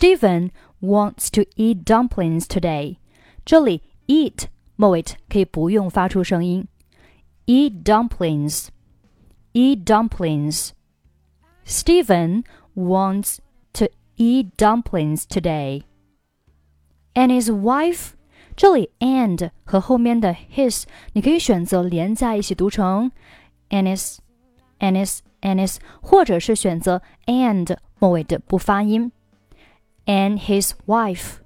Steven wants to eat dumplings today. today。这里 eat 末尾可以不用发出声音。Eat dumplings, eat dumplings. Steven wants to eat dumplings today. And his wife. wife，这里 and 和后面的 his 你可以选择连在一起读成 and his, and his, and his，或者是选择 and 末尾的不发音。And his wife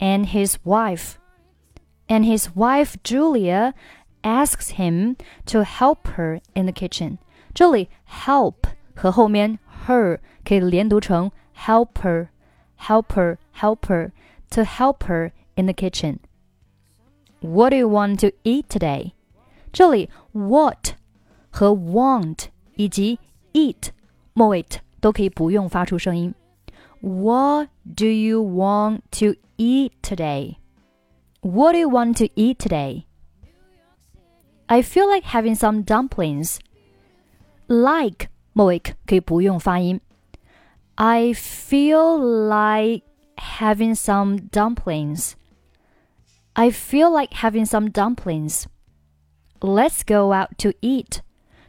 and his wife and his wife Julia asks him to help her in the kitchen. 这里 help 和后面 her 可以连读成 helper helper helper to help her in the kitchen. What do you want to eat today? 这里 what 和 want 以及 eat 末尾都可以不用发出声音。 What do you want to eat today? What do you want to eat today? I feel like having some dumplings. Like 末尾可以不用发音。I feel like having some dumplings. I feel like having some dumplings. Let's go out to eat.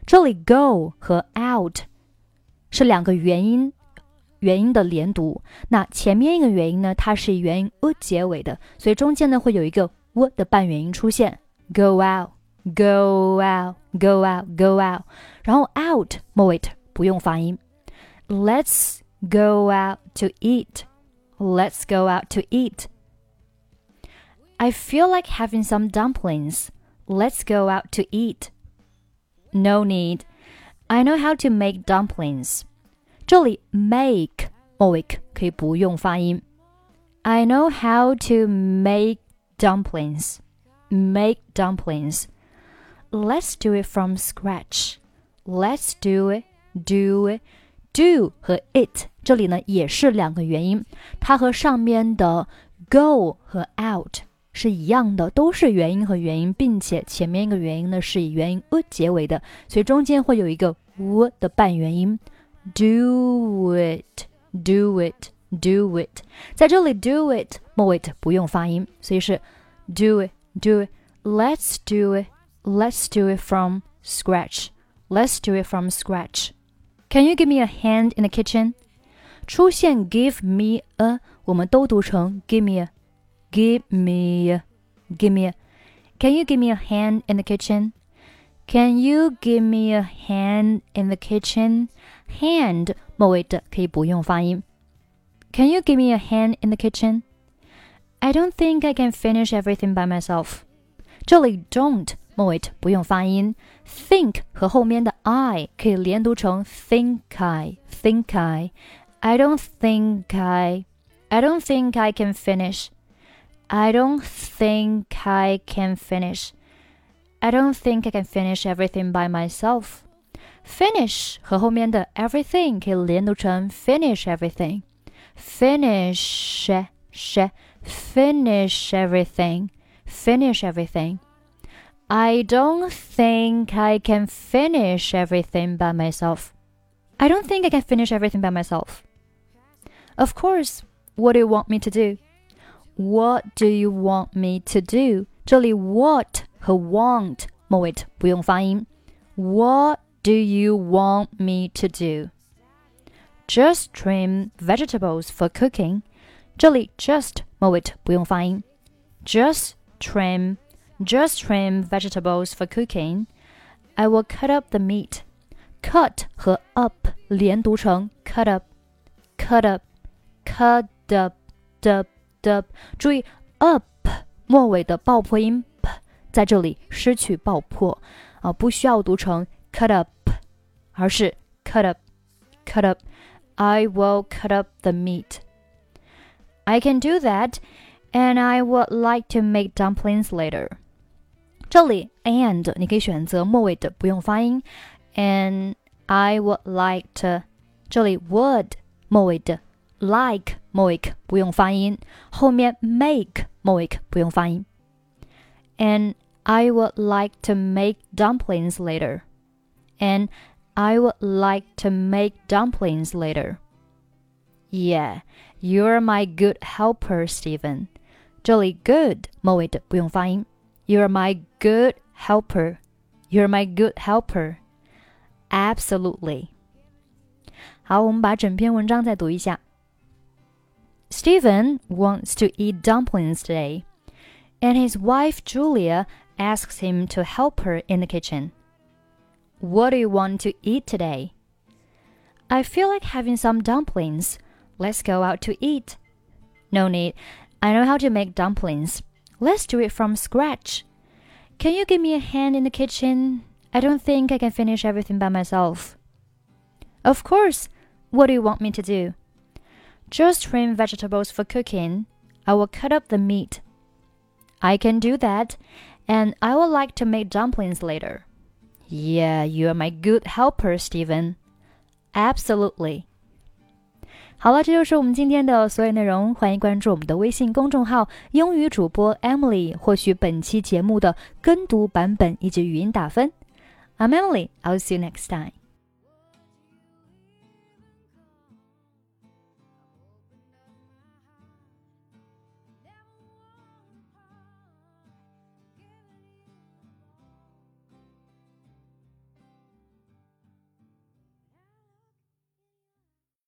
这里 go 和 out 是两个元音 元音的连读。那前面一个元音呢，它是以元音 u 结尾的，所以中间呢会有一个 u 的半元音出现。Go out, go out, go out, go out。然后 out 末尾不用发音。Let's go out to eat. Let's go out to eat. I feel like having some dumplings. Let's go out to eat. No need. I know how to make dumplings. 这里 make 末尾可以不用发音。I know how to make dumplings. Make dumplings. Let's do it from scratch. Let's do it. Do it. Do 和 it 这里呢也是两个元音，它和上面的 go 和 out 是一样的，都是元音和元音，并且前面一个元音呢是以元音 u 结尾的，所以中间会有一个 u 的半元音。 Do it, do it, do it。在这里，do it 末尾不用发音，所以是 do it, do it. Let's do it, let's do it from scratch. Let's do it from scratch. Can you give me a hand in the kitchen? 出现 give me a，我们都读成 give me a, give me a, give me a. Can you give me a hand in the kitchen? Can you give me a hand in the kitchen? Hand 末尾的可以不用发音。Can you give me a hand in the kitchen? I don't think I can finish everything by myself. 这里 don't 末尾不用发音，think 和后面的 I 可以连读成 think I think I。I don't think I I don't think I can finish. I don't think I can finish. I don't think I can finish everything by myself. Finish 和后面的 everything 可以连读成 finish everything. Finish finish everything. Finish everything. I don't think I can finish everything by myself. I don't think I can finish everything by myself. Of course, what do you want me to do? What do you want me to do? 这里 what 和 want 末尾不用发音。What do you want me to do? Just trim vegetables for cooking. 这里 just 末尾不用发音。Just trim, just trim vegetables for cooking. I will cut up the meat. Cut 和 up 连读成 cut up, cut up, cut up, up, up。注意 up 末尾的爆破音 p 在这里失去爆破啊，不需要读成 cut up。而是 cut up, cut up. I will cut up the meat. I can do that, and I would like to make dumplings later. 这里 and 你可以选择末尾的不用发音，and I would like to。这里 would 末尾的 like 末尾不用发音，后面 make 末尾不用发音。And I would like to make dumplings later. And I would like to make dumplings later. Yeah, you're my good helper, Steven. Jolly good You're my good helper. You're my good helper. Absolutely. 好，我们把整篇文章再读一下。Steven wants to eat dumplings today, and his wife Julia asks him to help her in the kitchen. What do you want to eat today? I feel like having some dumplings. Let's go out to eat. No need. I know how to make dumplings. Let's do it from scratch. Can you give me a hand in the kitchen? I don't think I can finish everything by myself. Of course. What do you want me to do? Just trim vegetables for cooking. I will cut up the meat. I can do that, and I would like to make dumplings later. Yeah, you are my good helper, Steven. Absolutely. 好了，这就是我们今天的所有内容。欢迎关注我们的微信公众号“英语主播 Emily”，获取本期节目的跟读版本以及语音打分。I'm Emily. I'll see you next time.